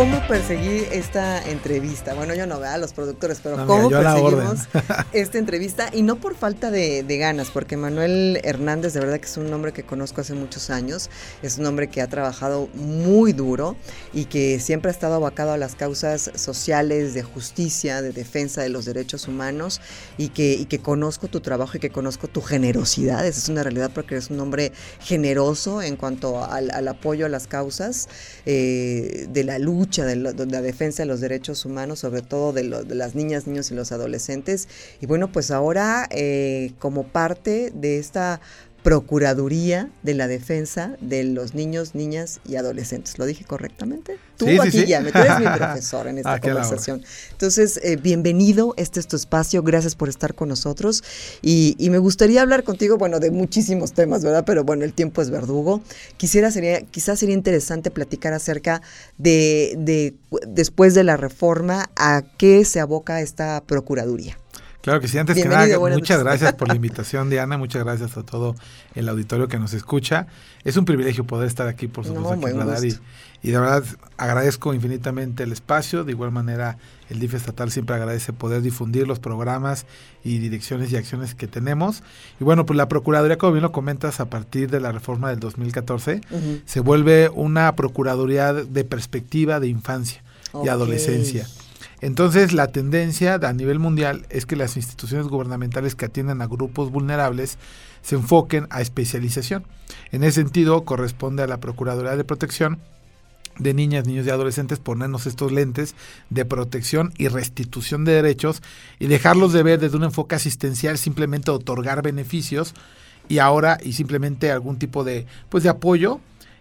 ¿Cómo perseguí esta entrevista? Bueno, yo no veo a los productores, pero ¿cómo perseguimos esta entrevista? Y no por falta de, ganas, porque Manuel Hernández, de verdad que es un hombre que conozco hace muchos años, es un hombre que ha trabajado muy duro y que siempre ha estado abocado a las causas sociales, de justicia, de defensa de los derechos humanos y que, y que conozco tu trabajo y que conozco tu generosidad. Esa es una realidad porque eres un hombre generoso en cuanto al, apoyo a las causas eh, de la lucha de, la defensa de los derechos humanos, sobre todo de, las niñas, niños y los adolescentes. Y bueno, pues ahora eh, como parte de esta Procuraduría de la Defensa de los Niños, Niñas y Adolescentes. ¿Lo dije correctamente? Tú aquí ya, tú eres mi profesor en esta ah, conversación. Entonces, eh, bienvenido, este es tu espacio, gracias por estar con nosotros. Y, me gustaría hablar contigo, bueno, de muchísimos temas, ¿verdad? Pero bueno, el tiempo es verdugo. Quisiera, sería, quizás sería interesante platicar acerca de, de, después de la reforma, a qué se aboca esta Procuraduría. Claro que sí, antes que nada, muchas gracias por la invitación, Diana, muchas gracias a todo el auditorio que nos escucha. Es un privilegio poder estar aquí, por supuesto, aquí en Radar y, y, de verdad agradezco infinitamente el espacio, de igual manera el DIF estatal siempre agradece poder difundir los programas y direcciones y acciones que tenemos. Y bueno, pues la Procuraduría, como bien lo comentas, a partir de la reforma del 2014, se vuelve una Procuraduría de perspectiva de infancia y adolescencia. Entonces, la tendencia a nivel mundial es que las instituciones gubernamentales que atienden a grupos vulnerables se enfoquen a especialización. En ese sentido, corresponde a la Procuraduría de Protección de niñas, niños y adolescentes ponernos estos lentes de protección y restitución de derechos y dejarlos de ver desde un enfoque asistencial simplemente otorgar beneficios y ahora y simplemente algún tipo de pues de apoyo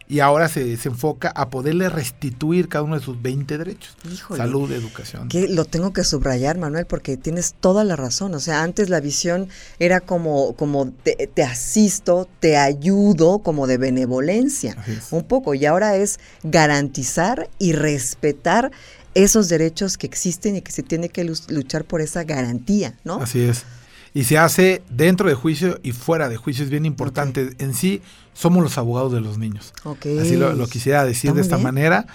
y ahora se, se, enfoca a poderle restituir cada uno de sus 20 derechos. Salud, educación. Que lo tengo que subrayar, Manuel, porque tienes toda la razón. O sea, antes la visión era como, como te, asisto, te ayudo, como de benevolencia, un poco. Y ahora es garantizar y respetar esos derechos que existen y que se tiene que luchar por esa garantía, ¿no? Así es y se hace dentro de juicio y fuera de juicio. Es bien importante. En sí, somos los abogados de los niños. Así lo, quisiera decir de esta manera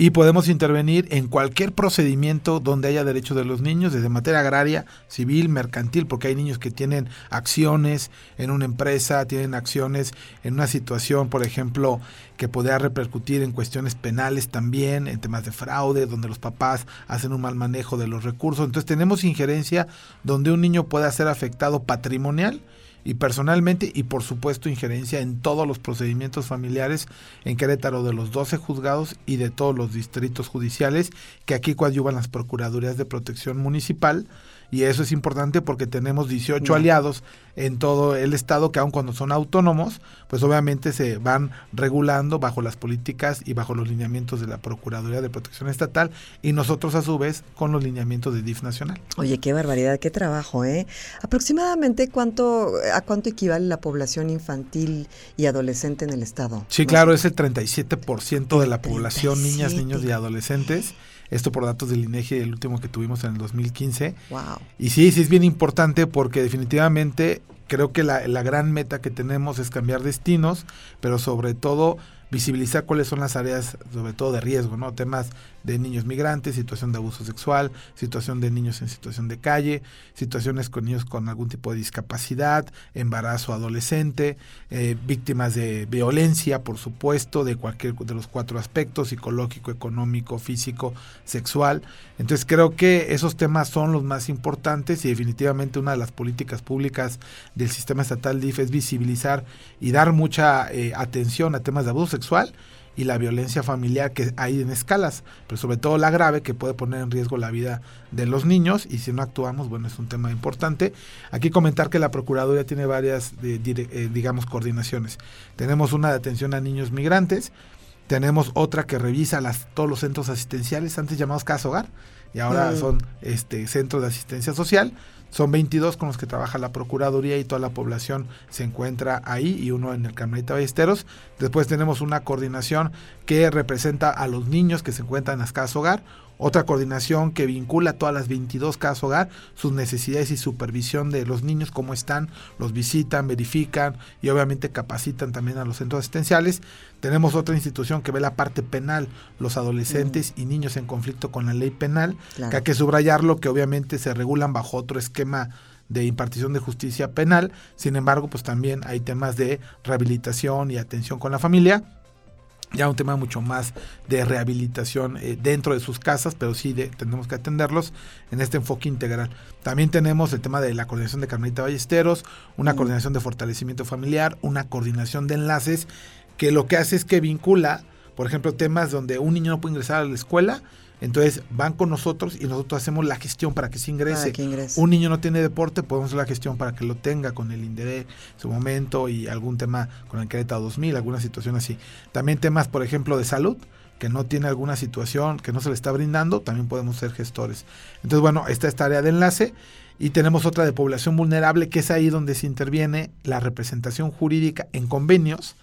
y podemos intervenir en cualquier procedimiento donde haya derechos de los niños, desde materia agraria, civil, mercantil, porque hay niños que tienen acciones en una empresa, tienen acciones en una situación, por ejemplo, que podría repercutir en cuestiones penales también, en temas de fraude, donde los papás hacen un mal manejo de los recursos. Entonces tenemos injerencia donde un niño pueda ser afectado patrimonial y personalmente y por supuesto injerencia en todos los procedimientos familiares en Querétaro de los 12 juzgados y de todos los distritos judiciales que aquí coadyuvan las Procuradurías de Protección Municipal y eso es importante porque tenemos 18 aliados en todo el estado que aun cuando son autónomos, pues obviamente se van regulando bajo las políticas y bajo los lineamientos de la Procuraduría de Protección Estatal y nosotros a su vez con los lineamientos de DIF nacional. Oye, qué barbaridad, qué trabajo, ¿eh? Aproximadamente cuánto a cuánto equivale la población infantil y adolescente en el estado. Sí, claro, es el 37% de la población, niñas, niños y adolescentes. Esto por datos del INEGI, el último que tuvimos en el 2015. Wow. Y sí, sí es bien importante porque definitivamente creo que la, la gran meta que tenemos es cambiar destinos, pero sobre todo visibilizar cuáles son las áreas, sobre todo de riesgo, ¿no? Temas de niños migrantes, situación de abuso sexual, situación de niños en situación de calle, situaciones con niños con algún tipo de discapacidad, embarazo adolescente, eh, víctimas de violencia, por supuesto, de cualquier de los cuatro aspectos, psicológico, económico, físico, sexual. Entonces creo que esos temas son los más importantes y definitivamente una de las políticas públicas del sistema estatal DIF es visibilizar y dar mucha eh, atención a temas de abuso sexual y la violencia familiar que hay en escalas, pero sobre todo la grave que puede poner en riesgo la vida de los niños y si no actuamos, bueno, es un tema importante. Aquí comentar que la Procuraduría tiene varias, eh, digamos, coordinaciones. Tenemos una de atención a niños migrantes, tenemos otra que revisa las, todos los centros asistenciales, antes llamados Casa Hogar, y ahora son este, centros de asistencia social Son 22 con los que trabaja la Procuraduría y toda la población se encuentra ahí y uno en el Carmelita Ballesteros. Después tenemos una coordinación que representa a los niños que se encuentran en las casas hogar, otra coordinación que vincula a todas las 22 casas hogar, sus necesidades y supervisión de los niños, cómo están, los visitan, verifican y obviamente capacitan también a los centros asistenciales. Tenemos otra institución que ve la parte penal, los adolescentes y niños en conflicto con la ley penal, que hay que subrayarlo, que obviamente se regulan bajo otro esquema de impartición de justicia penal, sin embargo, pues también hay temas de rehabilitación y atención con la familia ya un tema mucho más de rehabilitación eh, dentro de sus casas, pero sí tenemos que atenderlos en este enfoque integral. También tenemos el tema de la coordinación de Carmelita Ballesteros, una mm. coordinación de fortalecimiento familiar, una coordinación de enlaces, que lo que hace es que vincula, por ejemplo, temas donde un niño no puede ingresar a la escuela, entonces van con nosotros y nosotros hacemos la gestión para que se ingrese. Un niño no tiene deporte, podemos hacer la gestión para que lo tenga con el INDERE en su momento y algún tema con el Querétaro 2000, alguna situación así. También temas, por ejemplo, de salud que no tiene alguna situación que no se le está brindando, también podemos ser gestores. Entonces, bueno, esta es tarea de enlace y tenemos otra de población vulnerable, que es ahí donde se interviene la representación jurídica en convenios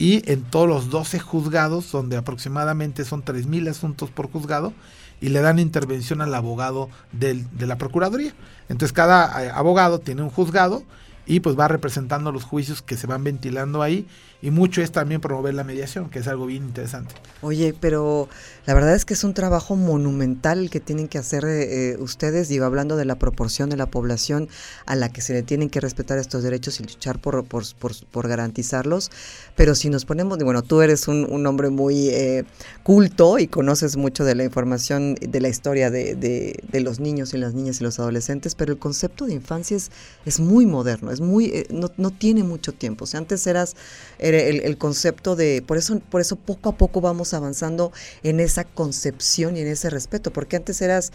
y en todos los 12 juzgados, donde aproximadamente son 3.000 asuntos por juzgado, y le dan intervención al abogado del, de la Procuraduría. Entonces cada eh, abogado tiene un juzgado y pues va representando los juicios que se van ventilando ahí y mucho es también promover la mediación, que es algo bien interesante. Oye, pero la verdad es que es un trabajo monumental el que tienen que hacer eh, ustedes, digo, hablando de la proporción de la población a la que se le tienen que respetar estos derechos y luchar por, por, por, garantizarlos, pero si nos ponemos, bueno, tú eres un, hombre muy eh, culto y conoces mucho de la información, de la historia de, de, los niños y las niñas y los adolescentes, pero el concepto de infancia es, es muy moderno, es muy, eh, no, no, tiene mucho tiempo. O sea, antes eras el, concepto de, por eso, por eso poco a poco vamos avanzando en esa concepción y en ese respeto, porque antes eras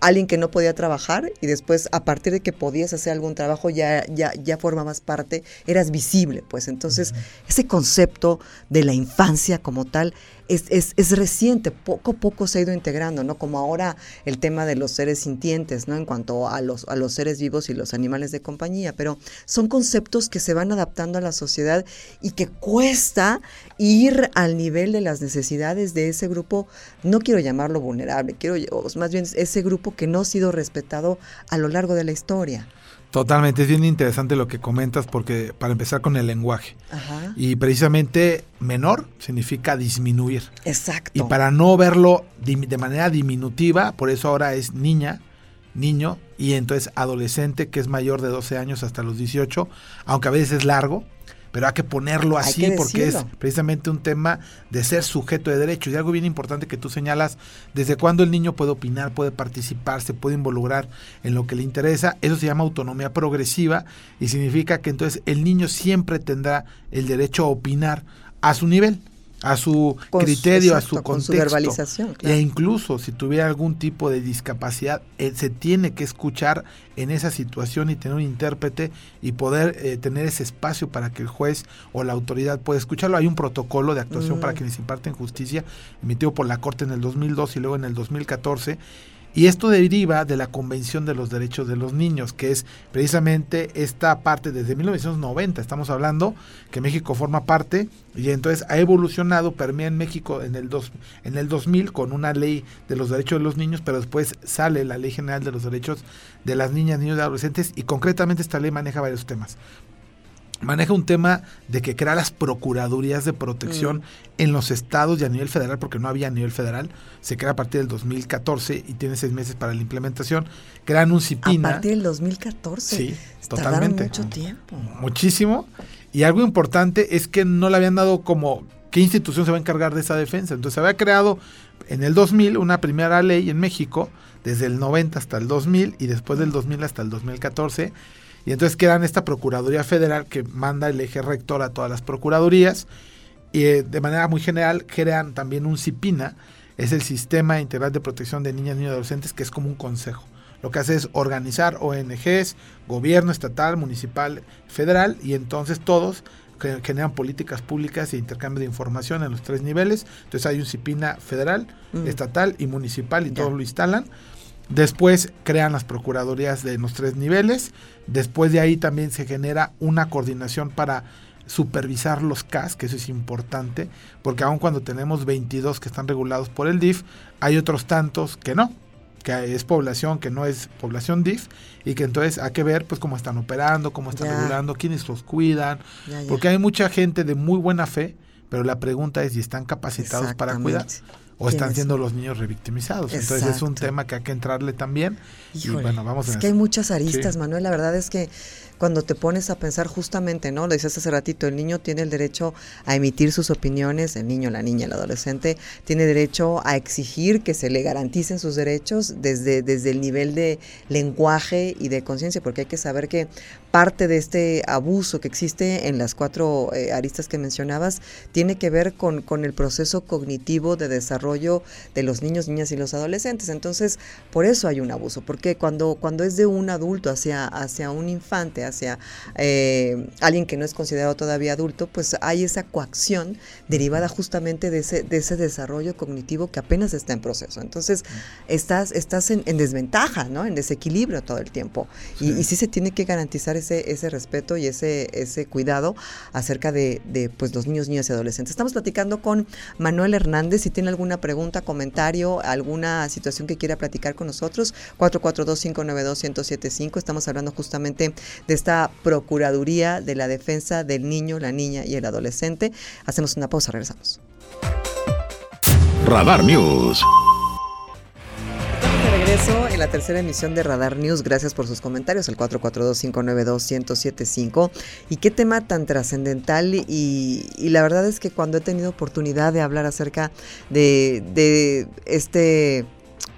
alguien que no podía trabajar y después a partir de que podías hacer algún trabajo ya, ya, ya formabas parte, eras visible, pues entonces ese concepto de la infancia como tal es, es, reciente, poco a poco se ha ido integrando, ¿no? Como ahora el tema de los seres sintientes, ¿no? En cuanto a los, a los seres vivos y los animales de compañía, pero son conceptos que se van adaptando a la sociedad y que cuesta ir al nivel de las necesidades de ese grupo, no quiero llamarlo vulnerable, quiero más bien ese grupo que no ha sido respetado a lo largo de la historia. Totalmente, es bien interesante lo que comentas porque para empezar con el lenguaje. Y precisamente menor significa disminuir. Exacto. Y para no verlo de manera diminutiva, por eso ahora es niña, niño y entonces adolescente que es mayor de 12 años hasta los 18, aunque a veces es largo pero hay que ponerlo así porque es precisamente un tema de ser sujeto de derechos. Y algo bien importante que tú señalas, desde cuando el niño puede opinar, puede participar, se puede involucrar en lo que le interesa, eso se llama autonomía progresiva y significa que entonces el niño siempre tendrá el derecho a opinar a su nivel a su criterio, a su contexto. verbalización. E incluso si tuviera algún tipo de discapacidad, eh, se tiene que escuchar en esa situación y tener un intérprete y poder eh, tener ese espacio para que el juez o la autoridad pueda escucharlo. Hay un protocolo de actuación para mm. quienes imparten justicia emitido por la Corte en el 2002 y luego en el 2014 y esto deriva de la Convención de los Derechos de los Niños, que es precisamente esta parte desde 1990, estamos hablando que México forma parte y entonces ha evolucionado, permea en México en el, dos, en el 2000 con una ley de los derechos de los niños, pero después sale la Ley General de los Derechos de las Niñas, Niños y Adolescentes y concretamente esta ley maneja varios temas maneja un tema de que crea las procuradurías de protección mm. en los estados y a nivel federal, porque no había a nivel federal, se crea a partir del 2014 y tiene seis meses para la implementación. Crean un CIPINA. A partir del 2014. Sí, totalmente. mucho tiempo. Muchísimo. Y algo importante es que no le habían dado como qué institución se va a encargar de esa defensa. Entonces se había creado en el 2000 una primera ley en México, desde el 90 hasta el 2000 y después del 2000 hasta el 2014 y entonces quedan esta Procuraduría Federal que manda el eje rector a todas las procuradurías y eh, de manera muy general crean también un CIPINA, es el Sistema Integral de Protección de Niñas, Niños y Adolescentes, que es como un consejo. Lo que hace es organizar ONGs, gobierno estatal, municipal, federal, y entonces todos generan políticas públicas e intercambio de información en los tres niveles. Entonces hay un CIPINA federal, mm. estatal y municipal y todos lo instalan Después crean las procuradurías de los tres niveles. Después de ahí también se genera una coordinación para supervisar los CAS, que eso es importante, porque aun cuando tenemos 22 que están regulados por el DIF, hay otros tantos que no, que es población que no es población DIF y que entonces hay que ver pues cómo están operando, cómo están regulando, quiénes los cuidan, porque hay mucha gente de muy buena fe, pero la pregunta es si están capacitados para cuidar o están siendo los niños revictimizados. Entonces es un tema que hay que entrarle también. y bueno, vamos Es que hay muchas aristas, Manuel. La verdad es que cuando te pones a pensar justamente, ¿no? Lo dices hace ratito, el niño tiene el derecho a emitir sus opiniones, el niño, la niña, el adolescente tiene derecho a exigir que se le garanticen sus derechos desde, desde el nivel de lenguaje y de conciencia, porque hay que saber que parte de este abuso que existe en las cuatro eh, aristas que mencionabas tiene que ver con, con el proceso cognitivo de desarrollo de los niños, niñas y los adolescentes. Entonces, por eso hay un abuso, porque cuando, cuando es de un adulto hacia, hacia un infante, hacia eh, alguien que no es considerado todavía adulto, pues hay esa coacción derivada justamente de ese, de ese desarrollo cognitivo que apenas está en proceso. Entonces, estás, estás en, desventaja, ¿no? En desequilibrio todo el tiempo. Y, y, sí se tiene que garantizar ese, ese respeto y ese, ese cuidado acerca de, de pues, los niños, niñas y adolescentes. Estamos platicando con Manuel Hernández. Si tiene alguna pregunta, comentario, alguna situación que quiera platicar con nosotros, 442-592-1075. Estamos hablando justamente de esta Procuraduría de la Defensa del Niño, la Niña y el Adolescente. Hacemos una pausa, regresamos. Radar News. De regreso en la tercera emisión de Radar News. Gracias por sus comentarios al 442-592-1075. Y qué tema tan trascendental. Y, la verdad es que cuando he tenido oportunidad de hablar acerca de, de este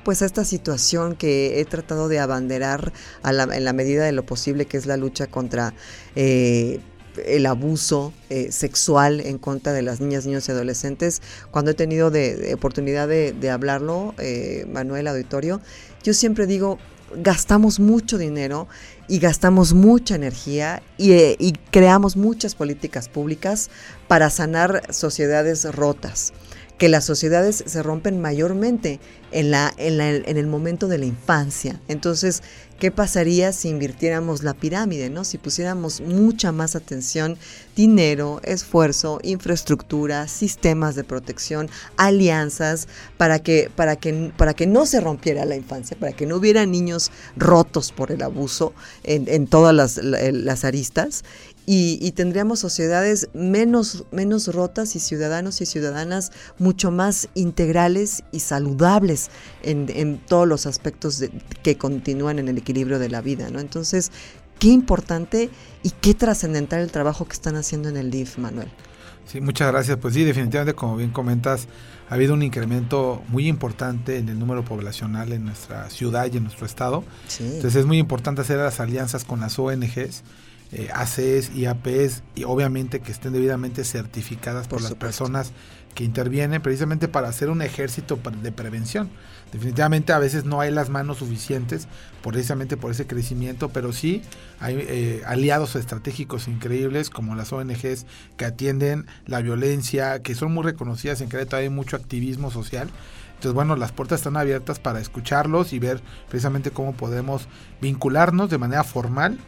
pues a esta situación que he tratado de abanderar en la medida de lo posible, que es la lucha contra eh, el abuso eh, sexual en contra de las niñas, niños y adolescentes. Cuando he tenido de, oportunidad de, hablarlo, eh, Manuel Auditorio, yo siempre digo, gastamos mucho dinero y gastamos mucha energía y, y creamos muchas políticas públicas para sanar sociedades rotas que las sociedades se rompen mayormente en, la, en, en, el momento de la infancia. Entonces, ¿qué pasaría si invirtiéramos la pirámide, ¿no? Si pusiéramos mucha más atención, dinero, esfuerzo, infraestructura, sistemas de protección, alianzas, para que, para que, para que no se rompiera la infancia, para que no hubiera niños rotos por el abuso en, en todas las, las aristas y, tendríamos sociedades menos, menos rotas y ciudadanos y ciudadanas mucho más integrales y saludables en, todos los aspectos que continúan en el equilibrio de la vida. ¿no? Entonces, qué importante y qué trascendental el trabajo que están haciendo en el DIF, Manuel. Sí, muchas gracias. Pues sí, definitivamente, como bien comentas, ha habido un incremento muy importante en el número poblacional en nuestra ciudad y en nuestro estado. Entonces es muy importante hacer las alianzas con las ONGs eh, ACs y APs y obviamente que estén debidamente certificadas por, las personas que intervienen precisamente para hacer un ejército de prevención. Definitivamente a veces no hay las manos suficientes precisamente por ese crecimiento, pero sí hay eh, aliados estratégicos increíbles como las ONGs que atienden la violencia, que son muy reconocidas en Querétaro, hay mucho activismo social. Entonces, bueno, las puertas están abiertas para escucharlos y ver precisamente cómo podemos vincularnos de manera formal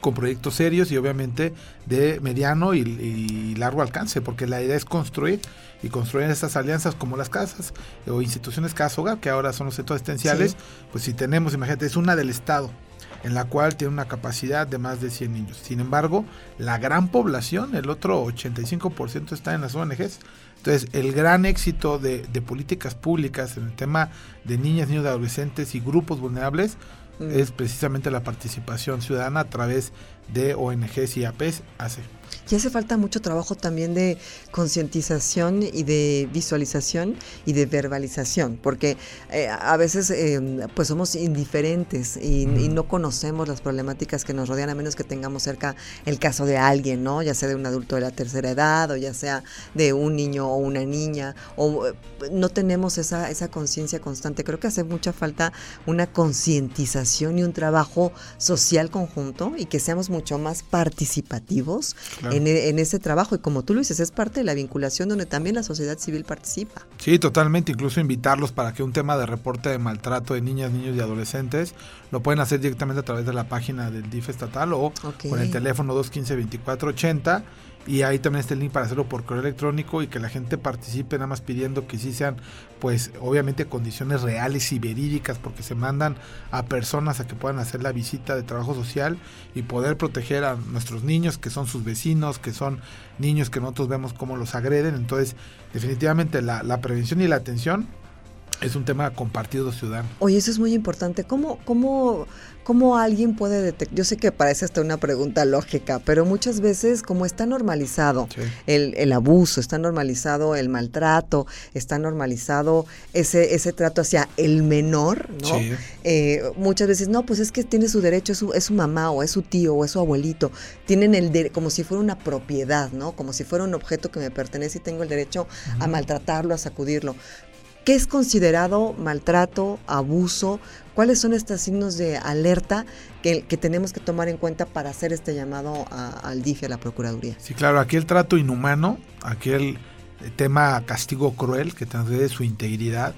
con proyectos serios y obviamente de mediano y, largo alcance, porque la idea es construir y construir estas alianzas como las casas o instituciones Casa Hogar, que ahora son los centros asistenciales, pues si tenemos, imagínate, es una del Estado, en la cual tiene una capacidad de más de 100 niños. Sin embargo, la gran población, el otro 85% está en las ONGs. Entonces, el gran éxito de, de políticas públicas en el tema de niñas, niños, adolescentes y grupos vulnerables Es precisamente la participación ciudadana a través de ONGs y APs hace. Y hace falta mucho trabajo también de concientización y de visualización y de verbalización, porque eh, a veces eh, pues somos indiferentes y, no conocemos las problemáticas que nos rodean a menos que tengamos cerca el caso de alguien, ¿no? Ya sea de un adulto de la tercera edad o ya sea de un niño o una niña, o eh, no tenemos esa, esa conciencia constante. Creo que hace mucha falta una concientización y un trabajo social conjunto y que seamos mucho más participativos en, ese trabajo. Y como tú lo dices, es parte de la vinculación donde también la sociedad civil participa. Sí, totalmente. Incluso invitarlos para que un tema de reporte de maltrato de niñas, niños y adolescentes lo pueden hacer directamente a través de la página del DIF estatal o con el teléfono 215-2480 y ahí también está el link para hacerlo por correo electrónico y que la gente participe nada más pidiendo que sí sean pues obviamente condiciones reales y verídicas porque se mandan a personas a que puedan hacer la visita de trabajo social y poder proteger a nuestros niños que son sus vecinos, que son niños que nosotros vemos cómo los agreden. Entonces definitivamente la, prevención y la atención es un tema compartido ciudadano. Oye, eso es muy importante. ¿Cómo, cómo, cómo alguien puede detectar? Yo sé que parece hasta una pregunta lógica, pero muchas veces como está normalizado el, el, abuso, está normalizado el maltrato, está normalizado ese, ese trato hacia el menor, ¿no? Eh, muchas veces, no, pues es que tiene su derecho, es su, es su mamá o es su tío o es su abuelito. Tienen el de, como si fuera una propiedad, ¿no? Como si fuera un objeto que me pertenece y tengo el derecho a maltratarlo, a sacudirlo. ¿Qué es considerado maltrato, abuso? ¿Cuáles son estos signos de alerta que, tenemos que tomar en cuenta para hacer este llamado al DIF a la Procuraduría? Sí, claro, aquí el trato inhumano, aquí el tema castigo cruel que transgrede su integridad.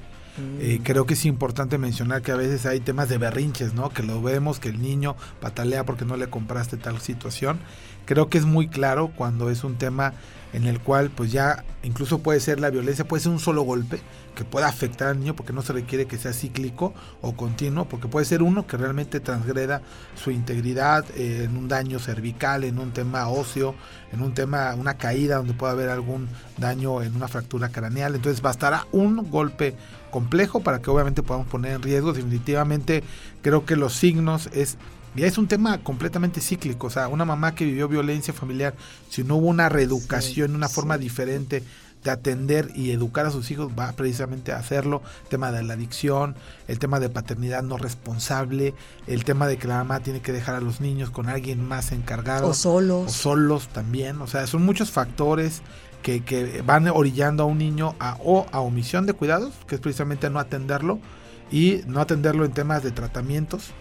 Eh, mm. creo que es importante mencionar que a veces hay temas de berrinches, ¿no? Que lo vemos, que el niño patalea porque no le compraste tal situación. Creo que es muy claro cuando es un tema en el cual pues ya incluso puede ser la violencia, puede ser un solo golpe que pueda afectar al niño porque no se requiere que sea cíclico o continuo, porque puede ser uno que realmente transgreda su integridad eh, en un daño cervical, en un tema óseo, en un tema, una caída donde pueda haber algún daño en una fractura craneal. Entonces bastará un golpe complejo para que obviamente podamos poner en riesgo. Definitivamente creo que los signos es y es un tema completamente cíclico, o sea, una mamá que vivió violencia familiar, si no hubo una reeducación, una forma diferente de atender y educar a sus hijos, va precisamente a hacerlo. El tema de la adicción, el tema de paternidad no responsable, el tema de que la mamá tiene que dejar a los niños con alguien más encargado. O solos. O solos también, o sea, son muchos factores que, que van orillando a un niño a, o a omisión de cuidados, que es precisamente no atenderlo, y no atenderlo en temas de tratamientos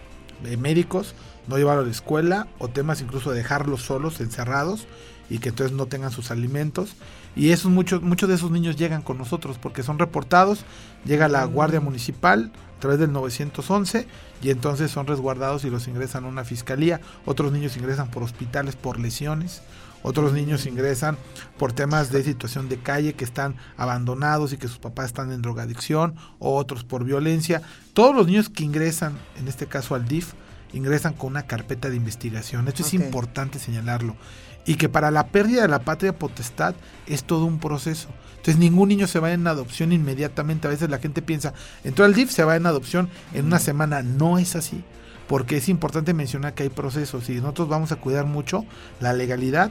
eh, médicos, no llevarlo a la escuela o temas incluso de dejarlos solos, encerrados y que entonces no tengan sus alimentos. Y esos muchos, muchos de esos niños llegan con nosotros porque son reportados, llega la Guardia Municipal a través del 911 y entonces son resguardados y los ingresan a una fiscalía. Otros niños ingresan por hospitales por lesiones. Otros niños ingresan por temas de situación de calle que están abandonados y que sus papás están en drogadicción, o otros por violencia. Todos los niños que ingresan, en este caso al DIF, ingresan con una carpeta de investigación. Esto es importante señalarlo. Y que para la pérdida de la patria potestad es todo un proceso. Entonces ningún niño se va en adopción inmediatamente. A veces la gente piensa, entró al DIF, se va en adopción en una semana. No es así. Porque es importante mencionar que hay procesos y nosotros vamos a cuidar mucho la legalidad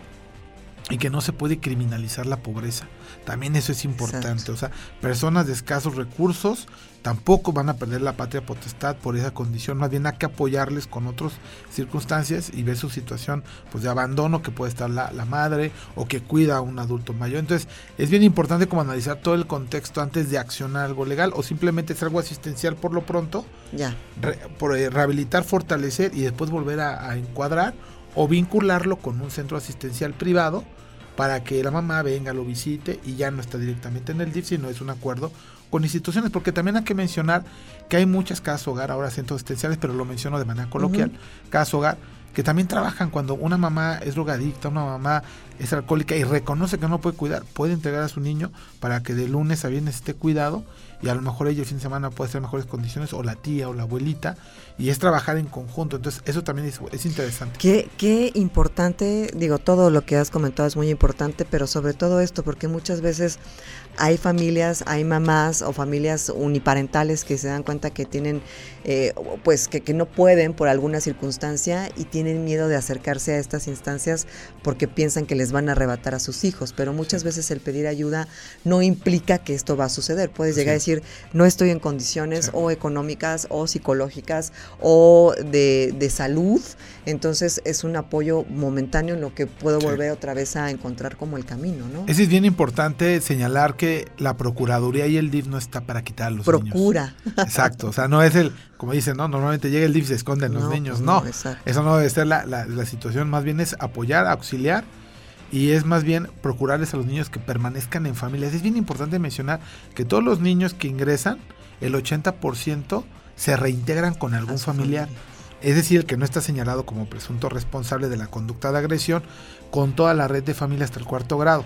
y que no se puede criminalizar la pobreza. También eso es importante. O sea, personas de escasos recursos tampoco van a perder la patria potestad por esa condición. Más bien hay que apoyarles con otras circunstancias y ver su situación pues de abandono que puede estar la, madre o que cuida a un adulto mayor. Entonces es bien importante como analizar todo el contexto antes de accionar algo legal o simplemente es algo asistencial por lo pronto. Ya. por, eh, rehabilitar, fortalecer y después volver a encuadrar o vincularlo con un centro asistencial privado para que la mamá venga, lo visite y ya no está directamente en el DIF, sino es un acuerdo con instituciones, porque también hay que mencionar que hay muchas casas hogar, ahora centros asistenciales, pero lo menciono de manera coloquial, casas hogar, que también trabajan cuando una mamá es drogadicta, una mamá es alcohólica y reconoce que no puede cuidar, puede entregar a su niño para que de lunes a viernes esté cuidado y a lo mejor ella el fin de semana puede en mejores condiciones, o la tía o la abuelita, y es trabajar en conjunto. Entonces, eso también es, es interesante. Qué, qué importante, digo, todo lo que has comentado es muy importante, pero sobre todo esto, porque muchas veces hay familias, hay mamás o familias uniparentales que se dan cuenta que tienen, eh, pues que, que, no pueden por alguna circunstancia y tienen miedo de acercarse a estas instancias porque piensan que les van a arrebatar a sus hijos, pero muchas veces el pedir ayuda no implica que esto va a suceder. Puedes llegar a decir, no estoy en condiciones o económicas o psicológicas o de, de, salud, entonces es un apoyo momentáneo en lo que puedo volver otra vez a encontrar como el camino, ¿no? Es bien importante señalar que la Procuraduría y el DIF no está para quitar a los Procura. Exacto, o sea, no es el, como dicen, no, normalmente llega el DIF y se esconden los niños, pues no, eso no debe ser la, la, situación, más bien es apoyar, auxiliar y es más bien procurarles a los niños que permanezcan en familias. Es bien importante mencionar que todos los niños que ingresan, el 80% se reintegran con algún familiar. Es decir, el que no está señalado como presunto responsable de la conducta de agresión con toda la red de familia hasta el cuarto grado.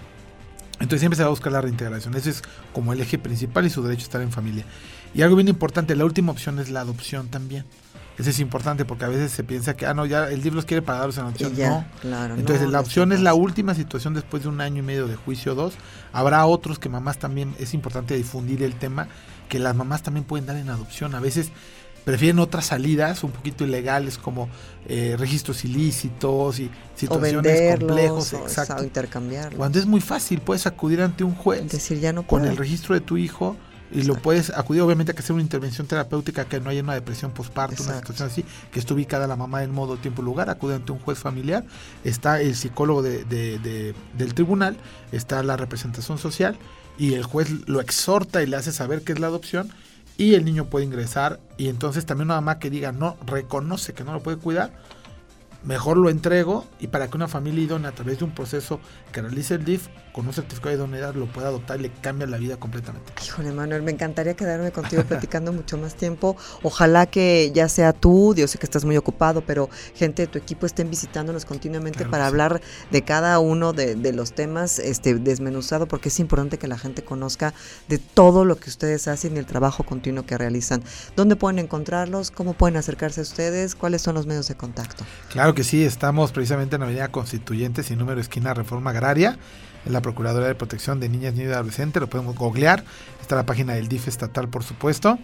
Entonces siempre se va a buscar la reintegración. Ese es como el eje principal y su derecho a estar en familia. Y algo bien importante, la última opción es la adopción también. Eso es importante porque a veces se piensa que, ah, no, ya el DIF los quiere para darlos en adopción. no. Claro, Entonces la opción es la última situación después de un año y medio de juicio 2. Habrá otros que mamás también, es importante difundir el tema, que las mamás también pueden dar en adopción. A veces prefieren otras salidas un poquito ilegales como eh, registros ilícitos y situaciones complejos, exacto. intercambiarlos. Cuando es muy fácil, puedes acudir ante un juez Decir, ya no con el registro de tu hijo y lo puedes acudir obviamente a que hacer una intervención terapéutica que no haya una depresión postparto, una situación así, que esté ubicada la mamá en modo, tiempo y lugar, acude ante un juez familiar, está el psicólogo de, del tribunal, está la representación social y el juez lo exhorta y le hace saber qué es la adopción y el niño puede ingresar y entonces también una mamá que diga no, reconoce que no lo puede cuidar, mejor lo entrego y para que una familia idónea a través de un proceso que realice el DIF con un certificado de idoneidad lo pueda adoptar y le cambia la vida completamente. Híjole, Manuel, me encantaría quedarme contigo platicando mucho más tiempo. Ojalá que ya sea tú, Dios sé que estás muy ocupado, pero gente de tu equipo estén visitándonos continuamente para hablar de cada uno de, los temas este, desmenuzado, porque es importante que la gente conozca de todo lo que ustedes hacen y el trabajo continuo que realizan. ¿Dónde pueden encontrarlos? ¿Cómo pueden acercarse a ustedes? ¿Cuáles son los medios de contacto? Claro que sí, estamos precisamente en la Avenida Constituyente, sin número esquina Reforma Agraria en la Procuraduría de Protección de Niñas, Niños y Adolescentes, lo podemos googlear, está la página del DIF estatal, por supuesto.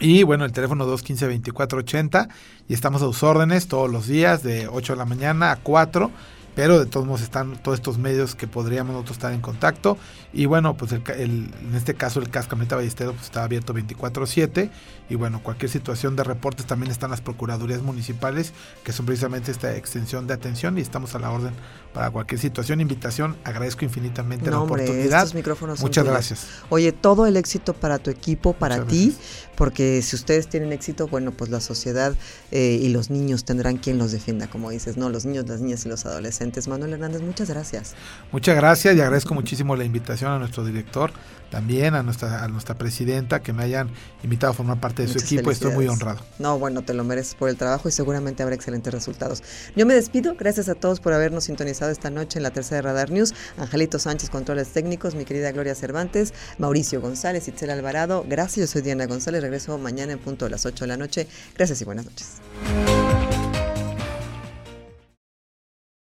Y bueno, el teléfono 215-2480 y estamos a sus órdenes todos los días de 8 de la mañana a 4 pero de todos modos están todos estos medios que podríamos nosotros estar en contacto. Y bueno, pues el, en este caso el Cascameta Ballesteros pues está abierto 24/7 y bueno, cualquier situación de reportes también están las procuradurías municipales, que son precisamente esta extensión de atención y estamos a la orden para cualquier situación, invitación. Agradezco infinitamente la oportunidad. Micrófonos Muchas gracias. Oye, todo el éxito para tu equipo, para ti, porque si ustedes tienen éxito, bueno, pues la sociedad eh, y los niños tendrán quien los defienda, como dices, no, los niños, las niñas y los adolescentes. Manuel Hernández, muchas gracias. Muchas gracias y agradezco muchísimo la invitación a nuestro director también a nuestra, a nuestra presidenta que me hayan invitado a formar parte de su equipo. Estoy muy honrado. No, bueno, te lo mereces por el trabajo y seguramente habrá excelentes resultados. Yo me despido. Gracias a todos por habernos sintonizado esta noche en la tercera Radar News. Angelito Sánchez, controles técnicos, mi querida Gloria Cervantes, Mauricio González, Itzel Alvarado. Gracias, yo soy Diana González. Regreso mañana en punto a las 8 de la noche. Gracias y buenas noches.